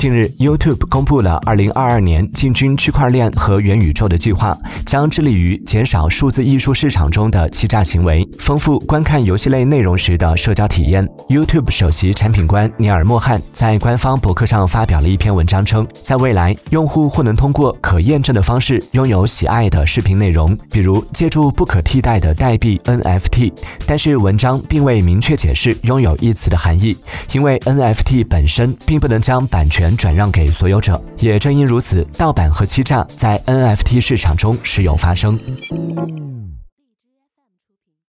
近日，YouTube 公布了2022年进军区块链和元宇宙的计划，将致力于减少数字艺术市场中的欺诈行为，丰富观看游戏类内容时的社交体验。YouTube 首席产品官尼尔·莫汉在官方博客上发表了一篇文章，称，在未来，用户或能通过可验证的方式拥有喜爱的视频内容，比如借助不可替代的代币 NFT。但是，文章并未明确解释“拥有”一词的含义，因为 NFT 本身并不能将版权转让给所有者。也正因如此，盗版和欺诈在 NFT 市场中时有发生。